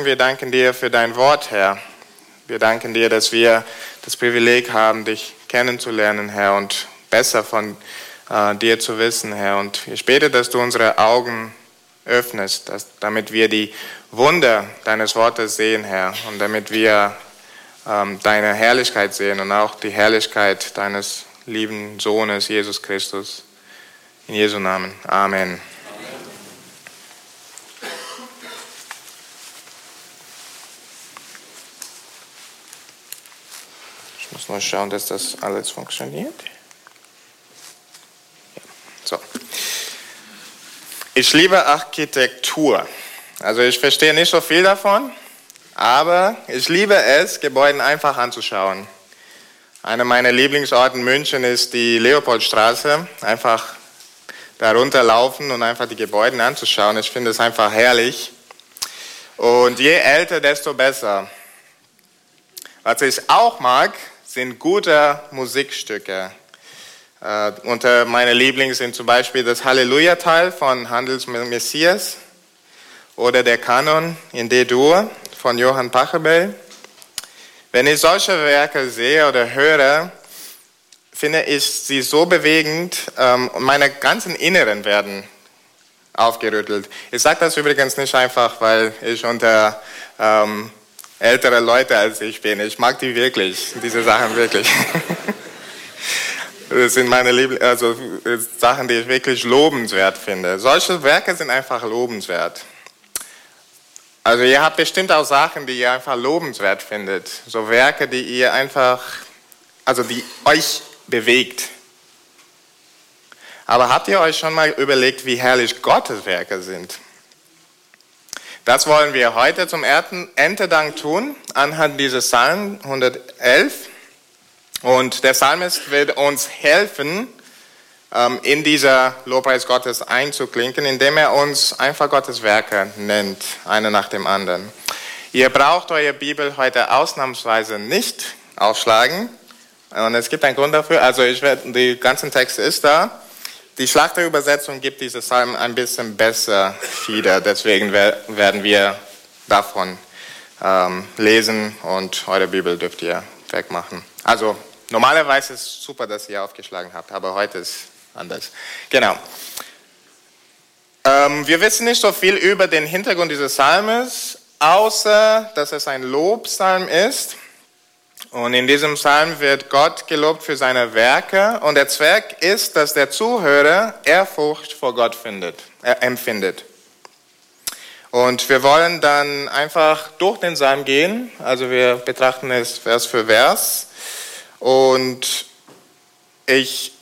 Wir danken dir für dein Wort, Herr. Wir danken dir, dass wir das Privileg haben, dich kennenzulernen, Herr, und besser von äh, dir zu wissen, Herr. Und ich bete, dass du unsere Augen öffnest, dass, damit wir die Wunder deines Wortes sehen, Herr, und damit wir ähm, deine Herrlichkeit sehen und auch die Herrlichkeit deines lieben Sohnes, Jesus Christus. In Jesu Namen. Amen. Muss nur schauen, dass das alles funktioniert. So. Ich liebe Architektur. Also ich verstehe nicht so viel davon, aber ich liebe es, Gebäuden einfach anzuschauen. Einer meiner Lieblingsorte in München ist die Leopoldstraße. Einfach darunter laufen und einfach die Gebäude anzuschauen. Ich finde es einfach herrlich. Und je älter, desto besser. Was ich auch mag, sind gute Musikstücke. Äh, unter meine Lieblings sind zum Beispiel das Halleluja-Teil von Handels Messias oder der Kanon in D-Dur von Johann Pachelbel. Wenn ich solche Werke sehe oder höre, finde ich sie so bewegend ähm, und meine ganzen Inneren werden aufgerüttelt. Ich sage das übrigens nicht einfach, weil ich unter ähm, ältere Leute als ich bin. Ich mag die wirklich, diese Sachen wirklich. Das sind meine Liebl also Sachen, die ich wirklich lobenswert finde. Solche Werke sind einfach lobenswert. Also ihr habt bestimmt auch Sachen, die ihr einfach lobenswert findet. So Werke, die ihr einfach, also die euch bewegt. Aber habt ihr euch schon mal überlegt, wie herrlich Gottes Werke sind? Das wollen wir heute zum Erntedank tun, anhand dieses Psalm 111. Und der Psalmist wird uns helfen, ähm, in dieser Lobpreis Gottes einzuklinken, indem er uns einfach Gottes Werke nennt, eine nach dem anderen. Ihr braucht eure Bibel heute ausnahmsweise nicht aufschlagen. Und es gibt einen Grund dafür. Also ich werde, die ganzen Texte ist da. Die Schlachterübersetzung gibt diese Psalmen ein bisschen besser wieder. Deswegen werden wir davon ähm, lesen und eure Bibel dürft ihr wegmachen. Also normalerweise ist es super, dass ihr aufgeschlagen habt, aber heute ist anders. Genau. Ähm, wir wissen nicht so viel über den Hintergrund dieses Psalmes, außer dass es ein Lobpsalm ist. Und in diesem Psalm wird Gott gelobt für seine Werke und der Zweck ist, dass der Zuhörer Ehrfurcht vor Gott findet, äh, empfindet. Und wir wollen dann einfach durch den Psalm gehen, also wir betrachten es Vers für Vers. Und ich,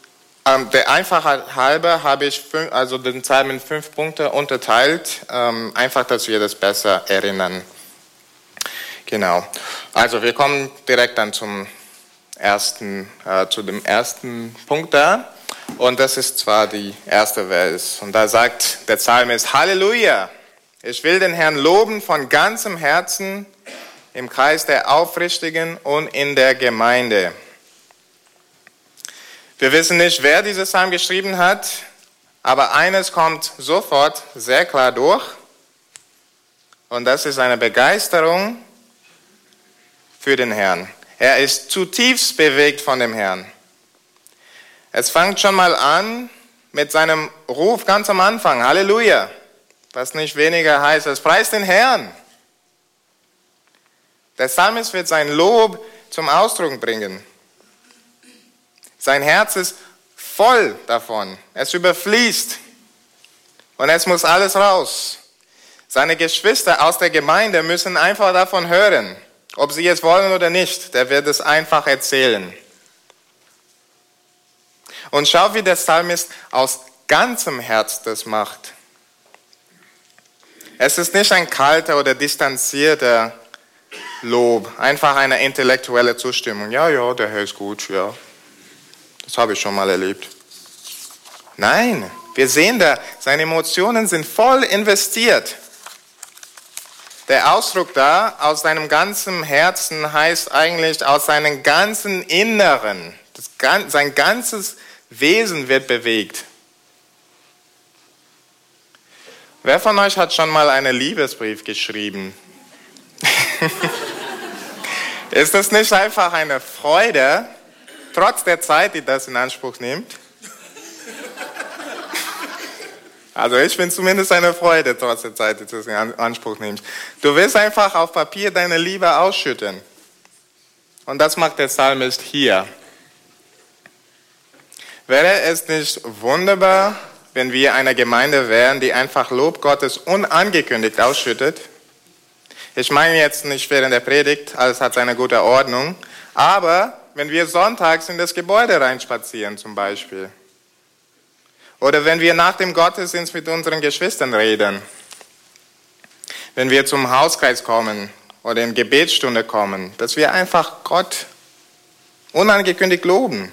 ähm, der Einfachheit halber habe ich fünf, also den Psalm in fünf Punkte unterteilt, ähm, einfach, dass wir das besser erinnern. Genau. Also wir kommen direkt dann zum ersten, äh, zu dem ersten Punkt da. Und das ist zwar die erste Vers. Und da sagt der Psalmist, Halleluja! Ich will den Herrn loben von ganzem Herzen im Kreis der Aufrichtigen und in der Gemeinde. Wir wissen nicht, wer dieses Psalm geschrieben hat, aber eines kommt sofort sehr klar durch. Und das ist eine Begeisterung für den Herrn. Er ist zutiefst bewegt von dem Herrn. Es fängt schon mal an mit seinem Ruf ganz am Anfang, Halleluja, was nicht weniger heißt als Preis den Herrn. Der Psalmist wird sein Lob zum Ausdruck bringen. Sein Herz ist voll davon. Es überfließt. Und es muss alles raus. Seine Geschwister aus der Gemeinde müssen einfach davon hören. Ob sie es wollen oder nicht, der wird es einfach erzählen. Und schau, wie der Psalmist aus ganzem Herz das macht. Es ist nicht ein kalter oder distanzierter Lob, einfach eine intellektuelle Zustimmung. Ja, ja, der Herr ist gut, ja. Das habe ich schon mal erlebt. Nein, wir sehen da, seine Emotionen sind voll investiert. Der Ausdruck da aus seinem ganzen Herzen heißt eigentlich aus seinem ganzen Inneren. Das, sein ganzes Wesen wird bewegt. Wer von euch hat schon mal einen Liebesbrief geschrieben? Ist das nicht einfach eine Freude, trotz der Zeit, die das in Anspruch nimmt? Also ich finde zumindest eine Freude, trotz der Zeit, die du in Anspruch nimmst. Du willst einfach auf Papier deine Liebe ausschütten. Und das macht der Psalmist hier. Wäre es nicht wunderbar, wenn wir eine Gemeinde wären, die einfach Lob Gottes unangekündigt ausschüttet? Ich meine jetzt nicht während der Predigt, alles hat seine gute Ordnung, aber wenn wir sonntags in das Gebäude reinspazieren zum Beispiel. Oder wenn wir nach dem Gottesdienst mit unseren Geschwistern reden. Wenn wir zum Hauskreis kommen oder in Gebetsstunde kommen, dass wir einfach Gott unangekündigt loben.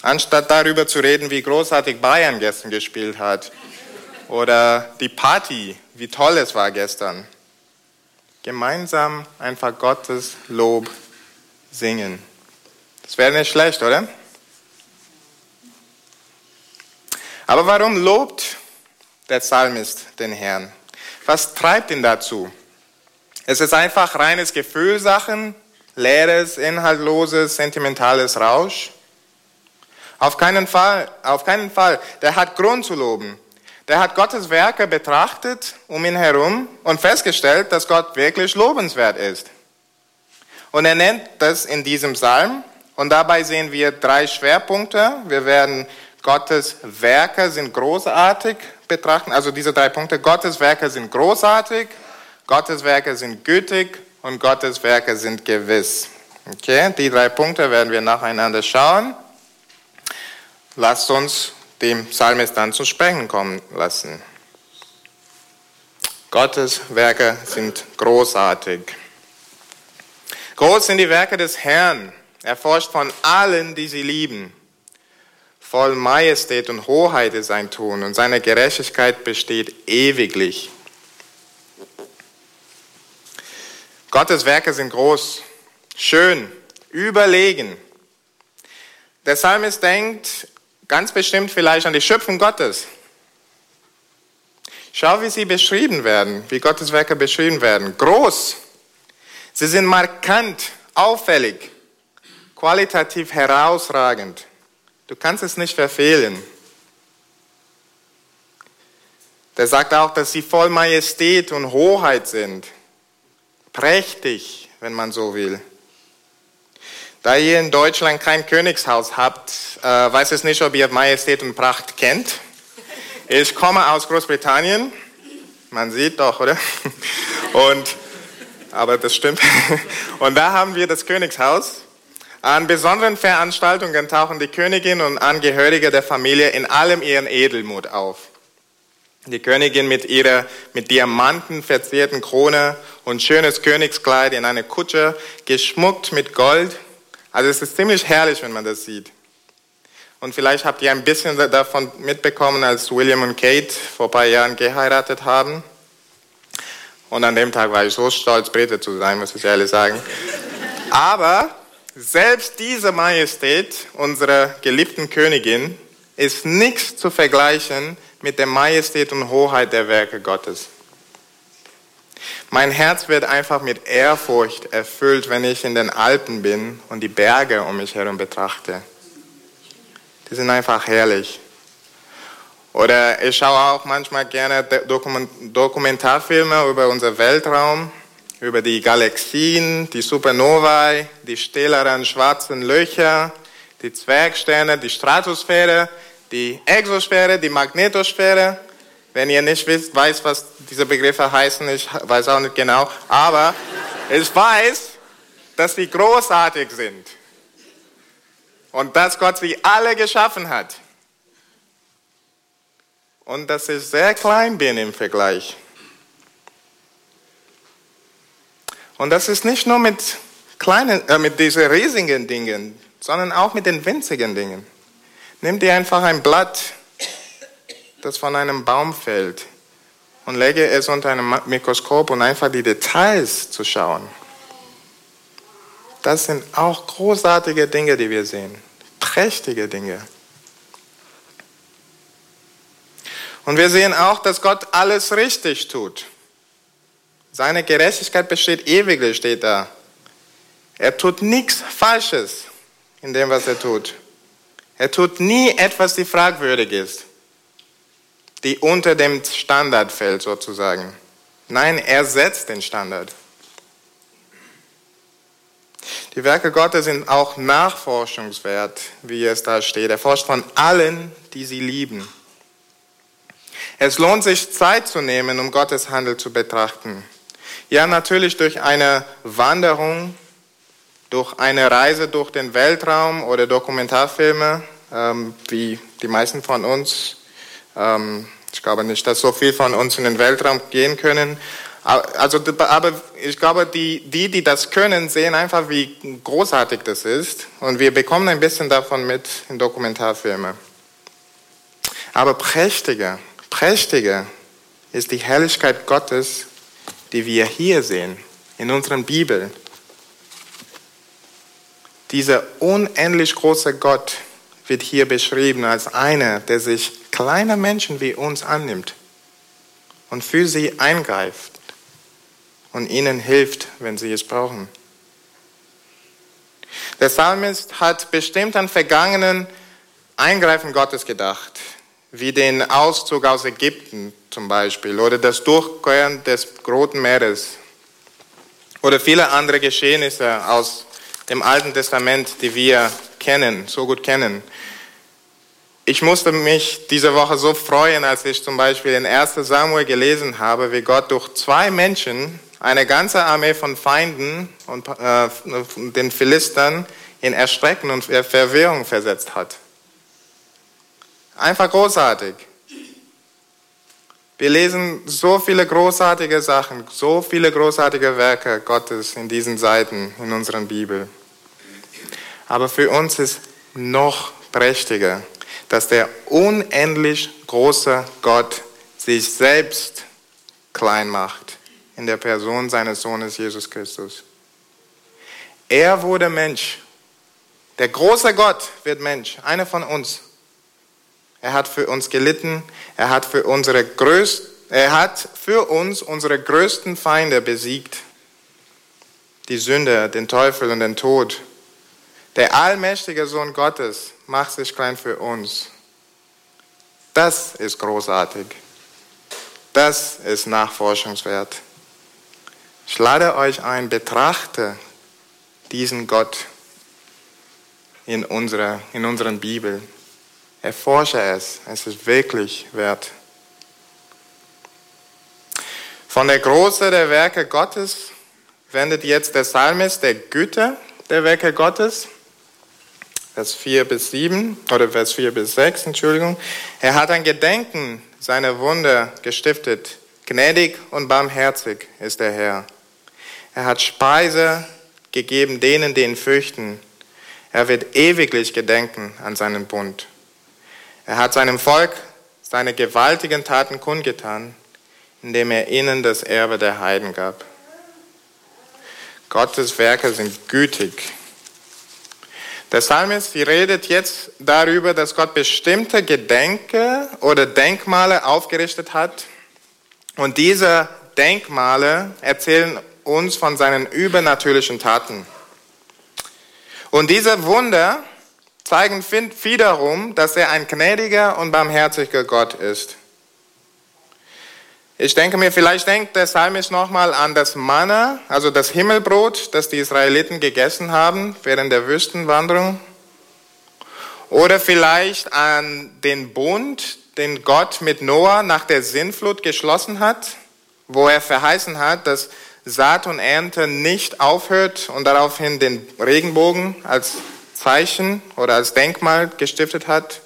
Anstatt darüber zu reden, wie großartig Bayern gestern gespielt hat. Oder die Party, wie toll es war gestern. Gemeinsam einfach Gottes Lob singen. Das wäre nicht schlecht, oder? Aber warum lobt der Psalmist den Herrn? Was treibt ihn dazu? Es ist einfach reines Gefühlsachen, leeres, inhaltloses, sentimentales Rausch. Auf keinen Fall, auf keinen Fall. Der hat Grund zu loben. Der hat Gottes Werke betrachtet um ihn herum und festgestellt, dass Gott wirklich lobenswert ist. Und er nennt das in diesem Psalm. Und dabei sehen wir drei Schwerpunkte. Wir werden Gottes Werke sind großartig betrachten. Also diese drei Punkte. Gottes Werke sind großartig, Gottes Werke sind gütig und Gottes Werke sind gewiss. Okay, die drei Punkte werden wir nacheinander schauen. Lasst uns dem Psalmist dann zu sprechen kommen lassen. Gottes Werke sind großartig. Groß sind die Werke des Herrn, erforscht von allen, die sie lieben. Voll Majestät und Hoheit ist sein Tun und seine Gerechtigkeit besteht ewiglich. Gottes Werke sind groß, schön, überlegen. Der Psalmist denkt Ganz bestimmt vielleicht an die Schöpfung Gottes. Schau, wie sie beschrieben werden, wie Gottes Werke beschrieben werden. Groß. Sie sind markant, auffällig, qualitativ herausragend. Du kannst es nicht verfehlen. Der sagt auch, dass sie voll Majestät und Hoheit sind. Prächtig, wenn man so will. Da ihr in Deutschland kein Königshaus habt, äh, weiß ich nicht, ob ihr Majestät und Pracht kennt. Ich komme aus Großbritannien. Man sieht doch, oder? Und, aber das stimmt. Und da haben wir das Königshaus. An besonderen Veranstaltungen tauchen die Königin und Angehörige der Familie in allem ihren Edelmut auf. Die Königin mit ihrer mit Diamanten verzierten Krone und schönes Königskleid in einer Kutsche, geschmuckt mit Gold, also es ist ziemlich herrlich, wenn man das sieht. Und vielleicht habt ihr ein bisschen davon mitbekommen, als William und Kate vor ein paar Jahren geheiratet haben. Und an dem Tag war ich so stolz, Brite zu sein, muss ich ehrlich sagen. Aber selbst diese Majestät unserer geliebten Königin ist nichts zu vergleichen mit der Majestät und Hoheit der Werke Gottes. Mein Herz wird einfach mit Ehrfurcht erfüllt, wenn ich in den Alpen bin und die Berge um mich herum betrachte. Die sind einfach herrlich. Oder ich schaue auch manchmal gerne Dokumentarfilme über unser Weltraum, über die Galaxien, die Supernovae, die stähleren schwarzen Löcher, die Zwergsterne, die Stratosphäre, die Exosphäre, die Magnetosphäre. Wenn ihr nicht wisst, weiß, was diese Begriffe heißen, ich weiß auch nicht genau, aber ich weiß, dass sie großartig sind und dass Gott sie alle geschaffen hat und dass ich sehr klein bin im Vergleich. Und das ist nicht nur mit kleinen, äh, mit diesen riesigen Dingen, sondern auch mit den winzigen Dingen. Nimm dir einfach ein Blatt das von einem Baum fällt und lege es unter einem Mikroskop und einfach die Details zu schauen. Das sind auch großartige Dinge, die wir sehen. Prächtige Dinge. Und wir sehen auch, dass Gott alles richtig tut. Seine Gerechtigkeit besteht ewiglich, steht da. Er tut nichts Falsches in dem, was er tut. Er tut nie etwas, die fragwürdig ist, die unter dem Standard fällt sozusagen. Nein, er setzt den Standard. Die Werke Gottes sind auch nachforschungswert, wie es da steht. Er forscht von allen, die sie lieben. Es lohnt sich, Zeit zu nehmen, um Gottes Handel zu betrachten. Ja, natürlich durch eine Wanderung, durch eine Reise durch den Weltraum oder Dokumentarfilme, ähm, wie die meisten von uns. Ähm, ich glaube nicht, dass so viele von uns in den Weltraum gehen können. Also, aber ich glaube, die, die, die das können, sehen einfach, wie großartig das ist. Und wir bekommen ein bisschen davon mit in Dokumentarfilmen. Aber prächtiger, prächtiger ist die Herrlichkeit Gottes, die wir hier sehen, in unseren Bibel. Dieser unendlich große Gott wird hier beschrieben als einer, der sich kleiner Menschen wie uns annimmt und für sie eingreift und ihnen hilft, wenn sie es brauchen. Der Psalmist hat bestimmt an vergangenen Eingreifen Gottes gedacht, wie den Auszug aus Ägypten zum Beispiel oder das Durchqueren des Roten Meeres oder viele andere Geschehnisse aus dem Alten Testament, die wir kennen, so gut kennen. Ich musste mich diese Woche so freuen, als ich zum Beispiel in 1 Samuel gelesen habe, wie Gott durch zwei Menschen eine ganze Armee von Feinden und äh, den Philistern in Erstrecken und Verwirrung versetzt hat. Einfach großartig. Wir lesen so viele großartige Sachen, so viele großartige Werke Gottes in diesen Seiten in unserer Bibel. Aber für uns ist noch prächtiger, dass der unendlich große Gott sich selbst klein macht in der Person seines Sohnes Jesus Christus. Er wurde Mensch. Der große Gott wird Mensch, einer von uns. Er hat für uns gelitten, er hat für, unsere größt, er hat für uns unsere größten Feinde besiegt. Die Sünde, den Teufel und den Tod. Der allmächtige Sohn Gottes macht sich klein für uns. Das ist großartig. Das ist nachforschungswert. Ich lade euch ein, betrachte diesen Gott in unserer, in unseren Bibel. Erforsche es. Es ist wirklich wert. Von der Größe der Werke Gottes wendet jetzt der Psalmist der Güte der Werke Gottes Vers 4 bis 7 oder Vers 4 bis 6, Entschuldigung. Er hat ein Gedenken seiner Wunder gestiftet. Gnädig und barmherzig ist der Herr. Er hat Speise gegeben denen, die ihn fürchten. Er wird ewiglich gedenken an seinen Bund. Er hat seinem Volk seine gewaltigen Taten kundgetan, indem er ihnen das Erbe der Heiden gab. Gottes Werke sind gütig der Psalmist redet jetzt darüber, dass Gott bestimmte Gedenke oder Denkmale aufgerichtet hat. Und diese Denkmale erzählen uns von seinen übernatürlichen Taten. Und diese Wunder zeigen wiederum, dass er ein gnädiger und barmherziger Gott ist. Ich denke mir, vielleicht denkt der Psalmist nochmal an das Manna, also das Himmelbrot, das die Israeliten gegessen haben während der Wüstenwanderung. Oder vielleicht an den Bund, den Gott mit Noah nach der Sinnflut geschlossen hat, wo er verheißen hat, dass Saat und Ernte nicht aufhört und daraufhin den Regenbogen als Zeichen oder als Denkmal gestiftet hat.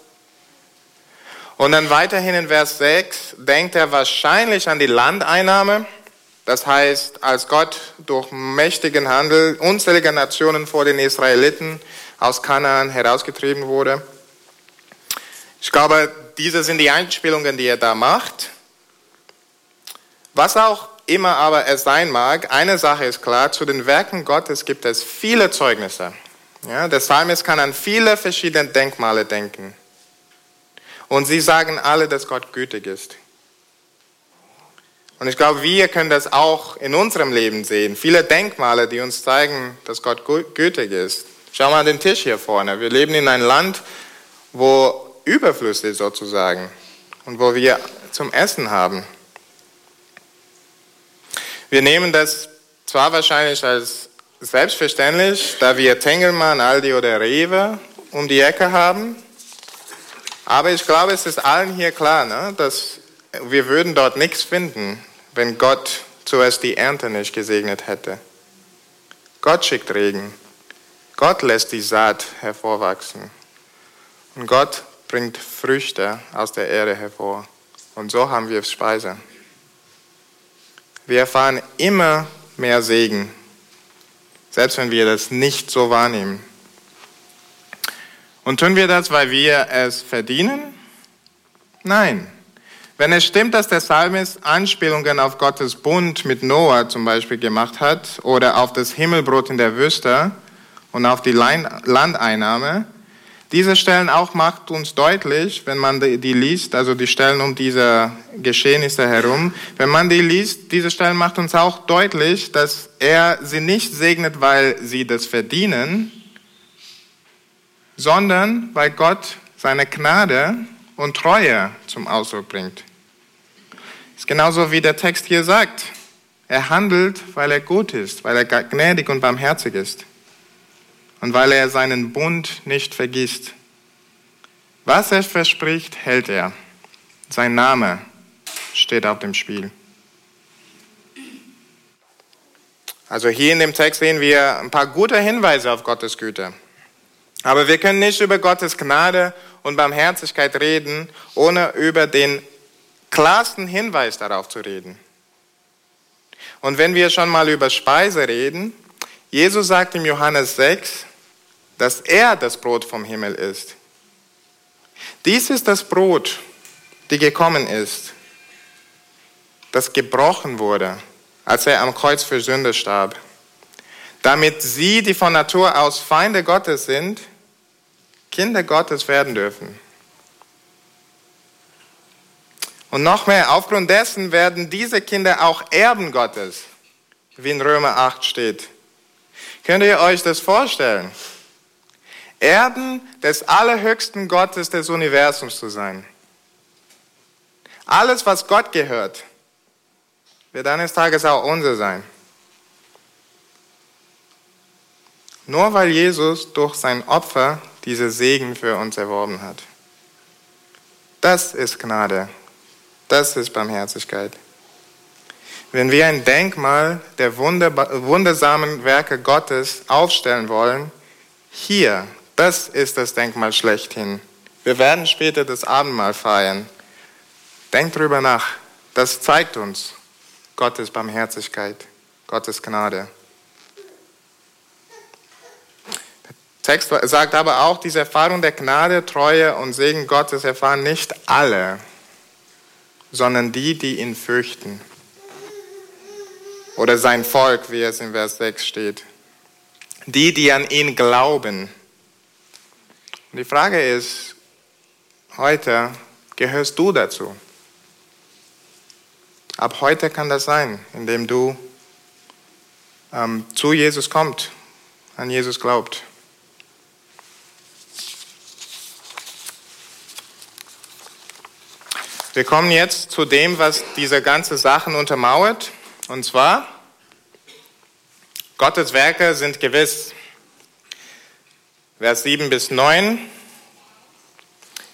Und dann weiterhin in Vers 6 denkt er wahrscheinlich an die Landeinnahme. Das heißt, als Gott durch mächtigen Handel unzähliger Nationen vor den Israeliten aus Kanaan herausgetrieben wurde. Ich glaube, diese sind die Einspielungen, die er da macht. Was auch immer aber es sein mag, eine Sache ist klar, zu den Werken Gottes gibt es viele Zeugnisse. Ja, der Psalmist kann an viele verschiedene Denkmale denken. Und sie sagen alle, dass Gott gütig ist. Und ich glaube, wir können das auch in unserem Leben sehen. Viele Denkmale, die uns zeigen, dass Gott gütig ist. Schau mal den Tisch hier vorne. Wir leben in einem Land, wo Überfluss ist sozusagen und wo wir zum Essen haben. Wir nehmen das zwar wahrscheinlich als selbstverständlich, da wir Tengelmann, Aldi oder Rewe um die Ecke haben, aber ich glaube, es ist allen hier klar, ne, dass wir würden dort nichts finden, wenn Gott zuerst die Ernte nicht gesegnet hätte. Gott schickt Regen. Gott lässt die Saat hervorwachsen. Und Gott bringt Früchte aus der Erde hervor. Und so haben wir Speise. Wir erfahren immer mehr Segen, selbst wenn wir das nicht so wahrnehmen. Und tun wir das, weil wir es verdienen? Nein. Wenn es stimmt, dass der Psalmist Anspielungen auf Gottes Bund mit Noah zum Beispiel gemacht hat oder auf das Himmelbrot in der Wüste und auf die Landeinnahme, diese Stellen auch macht uns deutlich, wenn man die liest, also die Stellen um diese Geschehnisse herum, wenn man die liest, diese Stellen macht uns auch deutlich, dass er sie nicht segnet, weil sie das verdienen, sondern weil Gott seine Gnade und Treue zum Ausdruck bringt. Das ist genauso wie der Text hier sagt. Er handelt, weil er gut ist, weil er gnädig und barmherzig ist und weil er seinen Bund nicht vergisst. Was er verspricht, hält er. Sein Name steht auf dem Spiel. Also hier in dem Text sehen wir ein paar gute Hinweise auf Gottes Güte. Aber wir können nicht über Gottes Gnade und Barmherzigkeit reden, ohne über den klarsten Hinweis darauf zu reden. Und wenn wir schon mal über Speise reden, Jesus sagt im Johannes 6, dass er das Brot vom Himmel ist. Dies ist das Brot, die gekommen ist, das gebrochen wurde, als er am Kreuz für Sünde starb, damit sie, die von Natur aus Feinde Gottes sind, Kinder Gottes werden dürfen. Und noch mehr, aufgrund dessen werden diese Kinder auch Erben Gottes, wie in Römer 8 steht. Könnt ihr euch das vorstellen? Erben des allerhöchsten Gottes des Universums zu sein. Alles, was Gott gehört, wird eines Tages auch unser sein. Nur weil Jesus durch sein Opfer diese Segen für uns erworben hat. Das ist Gnade. Das ist Barmherzigkeit. Wenn wir ein Denkmal der wundersamen Werke Gottes aufstellen wollen, hier, das ist das Denkmal schlechthin. Wir werden später das Abendmahl feiern. Denkt drüber nach. Das zeigt uns Gottes Barmherzigkeit, Gottes Gnade. Der Text sagt aber auch, diese Erfahrung der Gnade, Treue und Segen Gottes erfahren nicht alle sondern die, die ihn fürchten. Oder sein Volk, wie es in Vers 6 steht. Die, die an ihn glauben. Und die Frage ist, heute gehörst du dazu. Ab heute kann das sein, indem du ähm, zu Jesus kommst, an Jesus glaubt. Wir kommen jetzt zu dem, was diese ganze Sachen untermauert. Und zwar, Gottes Werke sind gewiss. Vers 7 bis 9.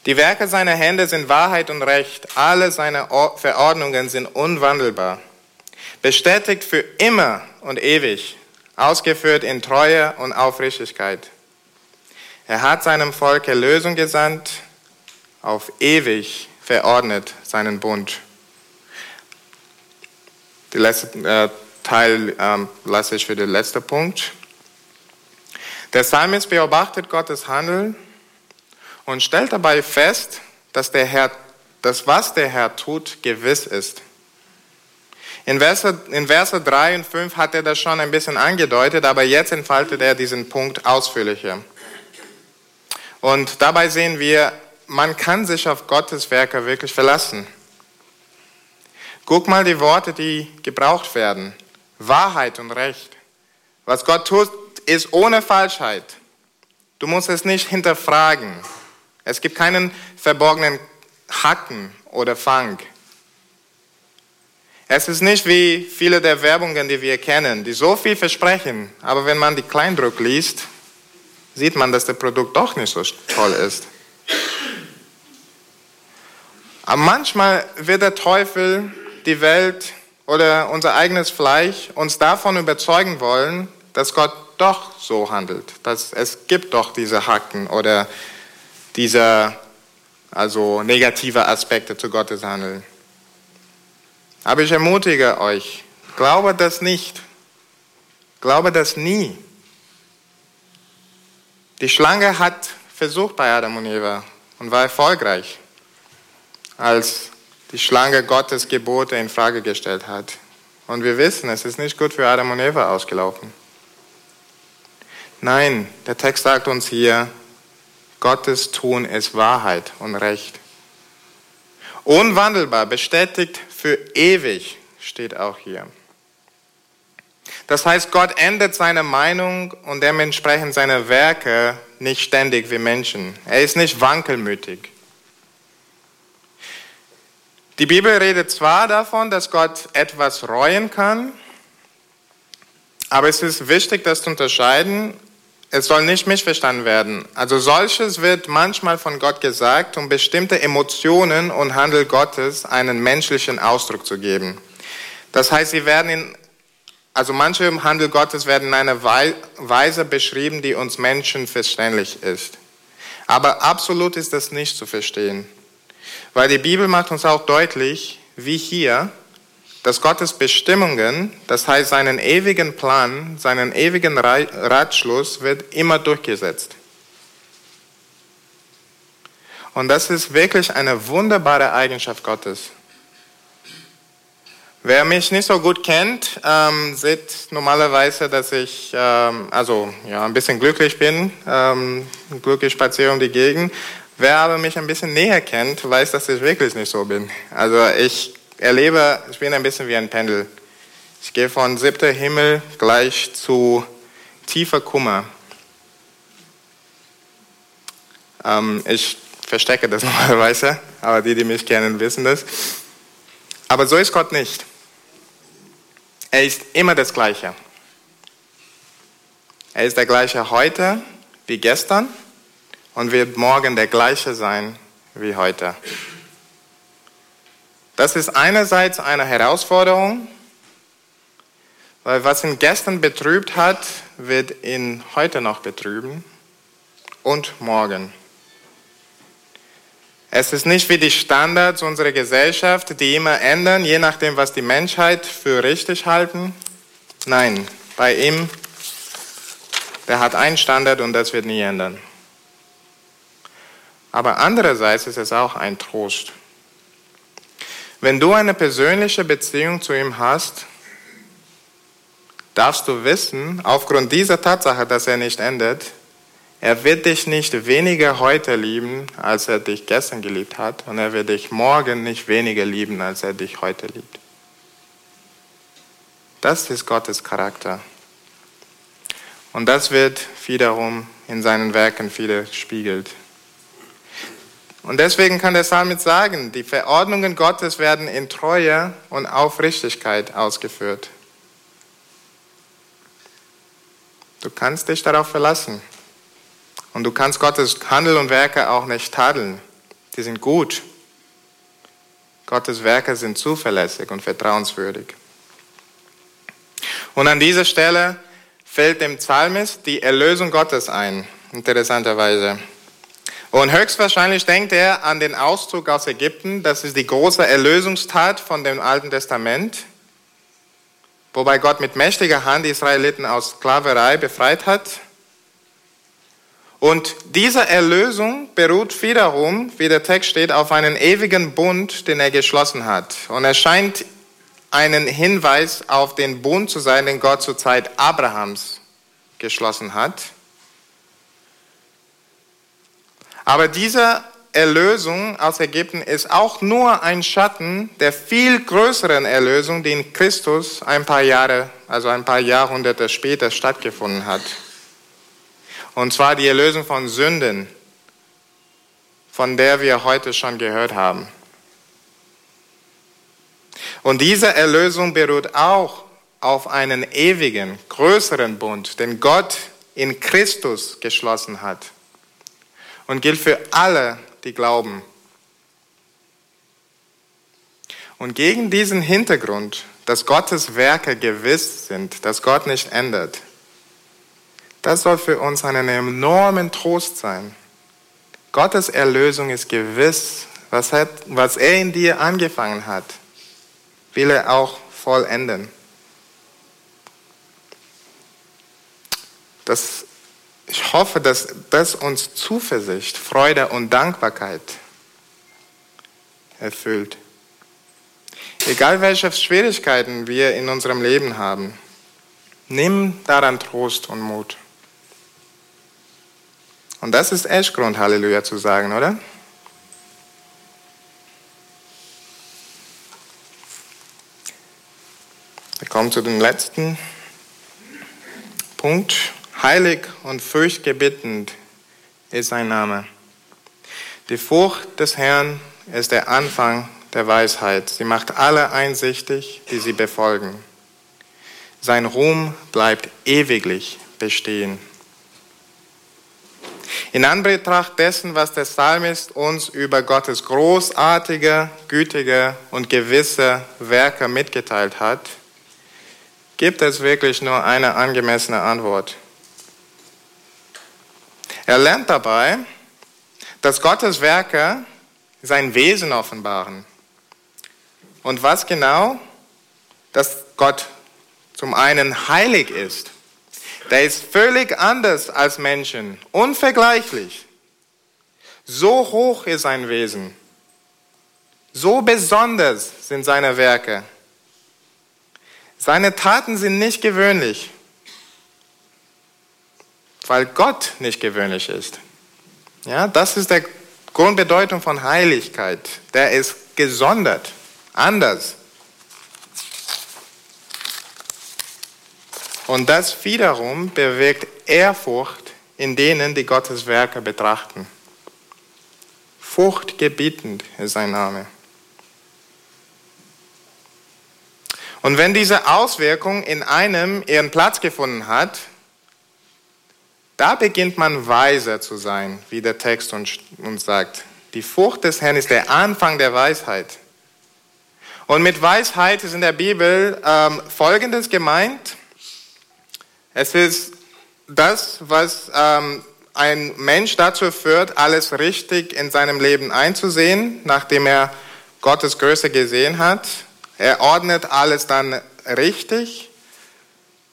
Die Werke seiner Hände sind Wahrheit und Recht. Alle seine Verordnungen sind unwandelbar. Bestätigt für immer und ewig. Ausgeführt in Treue und Aufrichtigkeit. Er hat seinem Volk Erlösung gesandt. Auf ewig verordnet seinen Bund. Der letzte äh, Teil ähm, lasse ich für den letzten Punkt. Der Psalmist beobachtet Gottes Handeln und stellt dabei fest, dass der Herr, das, was der Herr tut, gewiss ist. In Verse, in Verse 3 und 5 hat er das schon ein bisschen angedeutet, aber jetzt entfaltet er diesen Punkt ausführlicher. Und dabei sehen wir man kann sich auf Gottes Werke wirklich verlassen. Guck mal die Worte, die gebraucht werden. Wahrheit und Recht. Was Gott tut, ist ohne Falschheit. Du musst es nicht hinterfragen. Es gibt keinen verborgenen Hacken oder Fang. Es ist nicht wie viele der Werbungen, die wir kennen, die so viel versprechen, aber wenn man die Kleindruck liest, sieht man, dass das Produkt doch nicht so toll ist. Aber manchmal wird der Teufel die Welt oder unser eigenes Fleisch uns davon überzeugen wollen, dass Gott doch so handelt, dass es gibt doch diese Hacken oder diese also negative Aspekte zu Gottes Handeln. Aber ich ermutige euch, glaube das nicht. Glaube das nie. Die Schlange hat versucht bei Adam und Eva und war erfolgreich, als die Schlange Gottes Gebote in Frage gestellt hat. Und wir wissen, es ist nicht gut für Adam und Eva ausgelaufen. Nein, der Text sagt uns hier, Gottes Tun ist Wahrheit und Recht. Unwandelbar, bestätigt für ewig, steht auch hier. Das heißt, Gott ändert seine Meinung und dementsprechend seine Werke nicht ständig wie Menschen. Er ist nicht wankelmütig. Die Bibel redet zwar davon, dass Gott etwas reuen kann, aber es ist wichtig, das zu unterscheiden. Es soll nicht missverstanden werden. Also solches wird manchmal von Gott gesagt, um bestimmte Emotionen und Handel Gottes einen menschlichen Ausdruck zu geben. Das heißt, sie werden in, also manche im Handel Gottes werden in einer Weise beschrieben, die uns Menschen verständlich ist. Aber absolut ist das nicht zu verstehen. Weil die Bibel macht uns auch deutlich, wie hier, dass Gottes Bestimmungen, das heißt seinen ewigen Plan, seinen ewigen Ratschluss wird immer durchgesetzt. Und das ist wirklich eine wunderbare Eigenschaft Gottes. Wer mich nicht so gut kennt, ähm, sieht normalerweise, dass ich ähm, also ja ein bisschen glücklich bin, ähm, glücklich spaziere um die Gegend. Wer aber mich ein bisschen näher kennt, weiß, dass ich wirklich nicht so bin. Also ich erlebe, ich bin ein bisschen wie ein Pendel. Ich gehe von siebter Himmel gleich zu tiefer Kummer. Ähm, ich verstecke das normalerweise, aber die, die mich kennen, wissen das. Aber so ist Gott nicht. Er ist immer das Gleiche. Er ist der gleiche heute wie gestern und wird morgen der gleiche sein wie heute. Das ist einerseits eine Herausforderung, weil was ihn gestern betrübt hat, wird ihn heute noch betrüben und morgen. Es ist nicht wie die Standards unserer Gesellschaft, die immer ändern, je nachdem, was die Menschheit für richtig halten. Nein, bei ihm, der hat einen Standard und das wird nie ändern. Aber andererseits ist es auch ein Trost. Wenn du eine persönliche Beziehung zu ihm hast, darfst du wissen, aufgrund dieser Tatsache, dass er nicht endet, er wird dich nicht weniger heute lieben, als er dich gestern geliebt hat, und er wird dich morgen nicht weniger lieben, als er dich heute liebt. Das ist Gottes Charakter. Und das wird wiederum in seinen Werken widerspiegelt. Und deswegen kann der Psalmist sagen, die Verordnungen Gottes werden in Treue und Aufrichtigkeit ausgeführt. Du kannst dich darauf verlassen. Und du kannst Gottes Handel und Werke auch nicht tadeln. Die sind gut. Gottes Werke sind zuverlässig und vertrauenswürdig. Und an dieser Stelle fällt dem Psalmist die Erlösung Gottes ein, interessanterweise. Und höchstwahrscheinlich denkt er an den Auszug aus Ägypten. Das ist die große Erlösungstat von dem Alten Testament, wobei Gott mit mächtiger Hand die Israeliten aus Sklaverei befreit hat. Und diese Erlösung beruht wiederum, wie der Text steht, auf einen ewigen Bund, den er geschlossen hat. Und er scheint einen Hinweis auf den Bund zu sein, den Gott zur Zeit Abrahams geschlossen hat. Aber dieser Erlösung aus Ägypten ist auch nur ein Schatten der viel größeren Erlösung, die in Christus ein paar Jahre, also ein paar Jahrhunderte später stattgefunden hat. Und zwar die Erlösung von Sünden, von der wir heute schon gehört haben. Und diese Erlösung beruht auch auf einen ewigen, größeren Bund, den Gott in Christus geschlossen hat und gilt für alle, die glauben. Und gegen diesen Hintergrund, dass Gottes Werke gewiss sind, dass Gott nicht ändert, das soll für uns einen enormen Trost sein. Gottes Erlösung ist gewiss. Was, hat, was er in dir angefangen hat, will er auch vollenden. Das, ich hoffe, dass das uns Zuversicht, Freude und Dankbarkeit erfüllt. Egal welche Schwierigkeiten wir in unserem Leben haben, nimm daran Trost und Mut. Und das ist echt Grund, Halleluja zu sagen, oder? Wir kommen zu dem letzten Punkt. Heilig und furchtgebittend ist sein Name. Die Furcht des Herrn ist der Anfang der Weisheit. Sie macht alle einsichtig, die sie befolgen. Sein Ruhm bleibt ewiglich bestehen. In Anbetracht dessen, was der Psalmist uns über Gottes großartige, gütige und gewisse Werke mitgeteilt hat, gibt es wirklich nur eine angemessene Antwort. Er lernt dabei, dass Gottes Werke sein Wesen offenbaren. Und was genau? Dass Gott zum einen heilig ist. Der ist völlig anders als Menschen, unvergleichlich. So hoch ist sein Wesen. So besonders sind seine Werke. Seine Taten sind nicht gewöhnlich weil Gott nicht gewöhnlich ist. Ja, das ist die Grundbedeutung von Heiligkeit. Der ist gesondert, anders. Und das wiederum bewirkt Ehrfurcht in denen, die Gottes Werke betrachten. Furchtgebietend ist sein Name. Und wenn diese Auswirkung in einem ihren Platz gefunden hat, da beginnt man weiser zu sein, wie der Text uns, sagt. Die Furcht des Herrn ist der Anfang der Weisheit. Und mit Weisheit ist in der Bibel ähm, Folgendes gemeint. Es ist das, was ähm, ein Mensch dazu führt, alles richtig in seinem Leben einzusehen, nachdem er Gottes Größe gesehen hat. Er ordnet alles dann richtig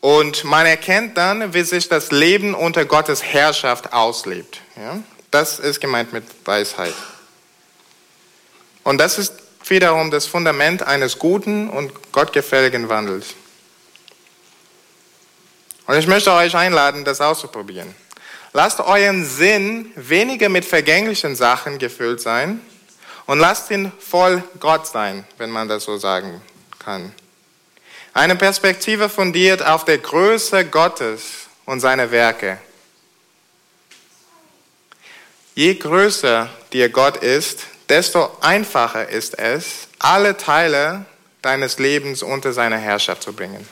und man erkennt dann, wie sich das Leben unter Gottes Herrschaft auslebt. Ja? Das ist gemeint mit Weisheit. Und das ist wiederum das Fundament eines guten und gottgefälligen Wandels. Und ich möchte euch einladen, das auszuprobieren. Lasst euren Sinn weniger mit vergänglichen Sachen gefüllt sein und lasst ihn voll Gott sein, wenn man das so sagen kann. Eine Perspektive fundiert auf der Größe Gottes und seine Werke. Je größer dir Gott ist, desto einfacher ist es, alle Teile deines Lebens unter seine Herrschaft zu bringen.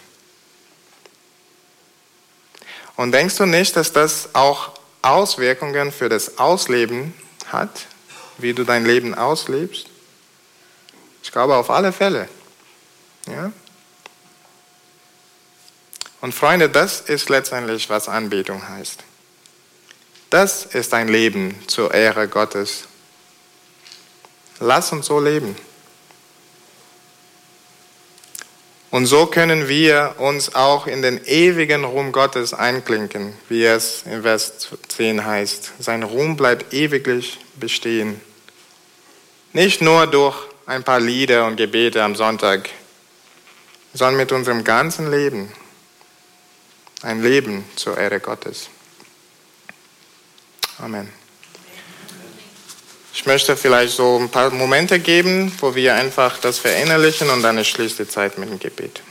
Und denkst du nicht, dass das auch Auswirkungen für das Ausleben hat, wie du dein Leben auslebst? Ich glaube auf alle Fälle. Ja? Und Freunde, das ist letztendlich, was Anbetung heißt. Das ist ein Leben zur Ehre Gottes. Lass uns so leben. Und so können wir uns auch in den ewigen Ruhm Gottes einklinken, wie es in Vers 10 heißt. Sein Ruhm bleibt ewiglich bestehen. Nicht nur durch ein paar Lieder und Gebete am Sonntag, sondern mit unserem ganzen Leben. Ein Leben zur Ehre Gottes. Amen. Ich möchte vielleicht so ein paar Momente geben, wo wir einfach das verinnerlichen und dann schließt die Zeit mit dem Gebet.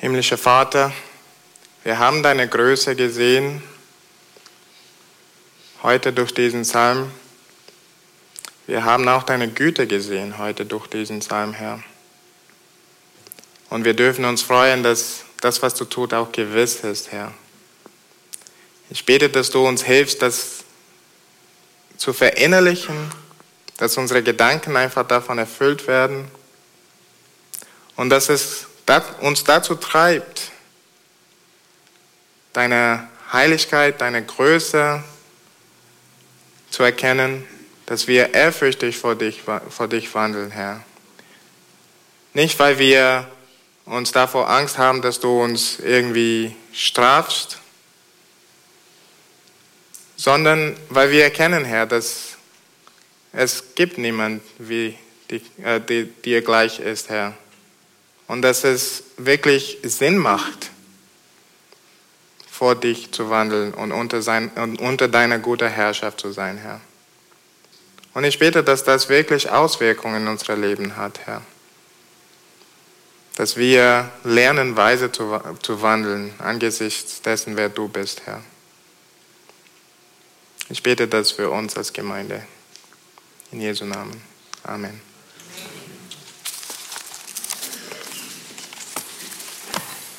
Himmlischer Vater, wir haben deine Größe gesehen heute durch diesen Psalm. Wir haben auch deine Güte gesehen heute durch diesen Psalm, Herr. Und wir dürfen uns freuen, dass das, was du tust, auch gewiss ist, Herr. Ich bete, dass du uns hilfst, das zu verinnerlichen, dass unsere Gedanken einfach davon erfüllt werden und dass es uns dazu treibt, deine Heiligkeit, deine Größe zu erkennen, dass wir ehrfürchtig vor dich, vor dich wandeln, Herr. Nicht, weil wir uns davor Angst haben, dass du uns irgendwie strafst, sondern weil wir erkennen, Herr, dass es gibt niemand, wie äh, die, dir gleich ist, Herr und dass es wirklich Sinn macht, vor dich zu wandeln und unter, sein, unter deiner guten Herrschaft zu sein, Herr. Und ich bete, dass das wirklich Auswirkungen in unser Leben hat, Herr. Dass wir lernen, weise zu, zu wandeln angesichts dessen, wer du bist, Herr. Ich bete das für uns als Gemeinde. In Jesu Namen. Amen.